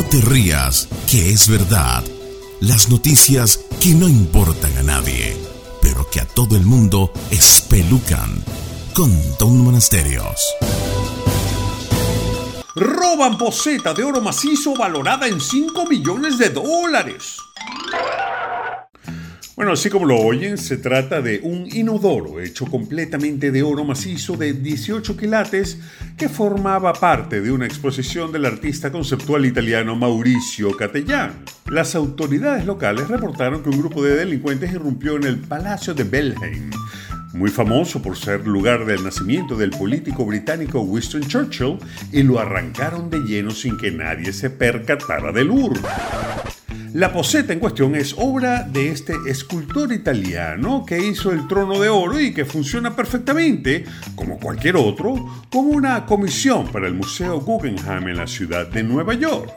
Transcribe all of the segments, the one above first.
te rías, que es verdad. Las noticias que no importan a nadie, pero que a todo el mundo espelucan. Con Don Monasterios. Roban poseta de oro macizo valorada en 5 millones de dólares. Bueno, así como lo oyen, se trata de un inodoro hecho completamente de oro macizo de 18 quilates que formaba parte de una exposición del artista conceptual italiano Mauricio Catellán. Las autoridades locales reportaron que un grupo de delincuentes irrumpió en el Palacio de Belheim, muy famoso por ser lugar del nacimiento del político británico Winston Churchill, y lo arrancaron de lleno sin que nadie se percatara del urno. La poseta en cuestión es obra de este escultor italiano que hizo el trono de oro y que funciona perfectamente, como cualquier otro, como una comisión para el Museo Guggenheim en la ciudad de Nueva York.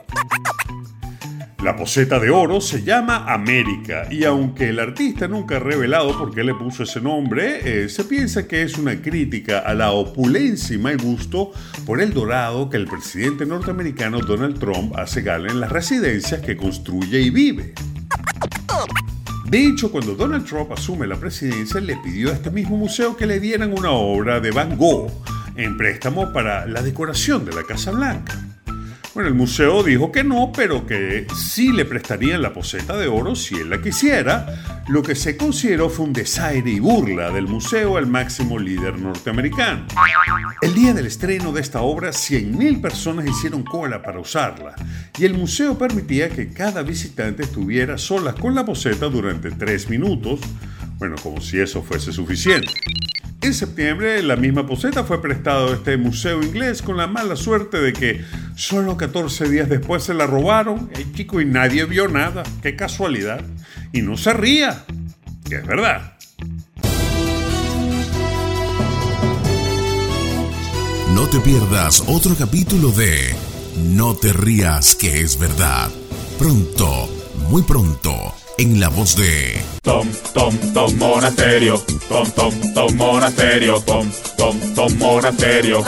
La poseta de oro se llama América y aunque el artista nunca ha revelado por qué le puso ese nombre, eh, se piensa que es una crítica a la opulencia y mal gusto por el dorado que el presidente norteamericano Donald Trump hace gala en las residencias que construye y vive. De hecho, cuando Donald Trump asume la presidencia, le pidió a este mismo museo que le dieran una obra de Van Gogh en préstamo para la decoración de la Casa Blanca. Bueno, el museo dijo que no, pero que sí le prestarían la poseta de oro si él la quisiera, lo que se consideró fue un desaire y burla del museo al máximo líder norteamericano. El día del estreno de esta obra, 100.000 personas hicieron cola para usarla, y el museo permitía que cada visitante estuviera solas con la poseta durante tres minutos, bueno, como si eso fuese suficiente. En septiembre, la misma poseta fue prestada a este museo inglés con la mala suerte de que solo 14 días después se la robaron, el chico, y nadie vio nada. ¡Qué casualidad! Y no se ría, que es verdad. No te pierdas otro capítulo de No te rías, que es verdad. Pronto, muy pronto en la voz de Tom, Tom, Tom Monasterio, Tom, Tom, Tom Monasterio, Tom, Tom, Tom Monasterio.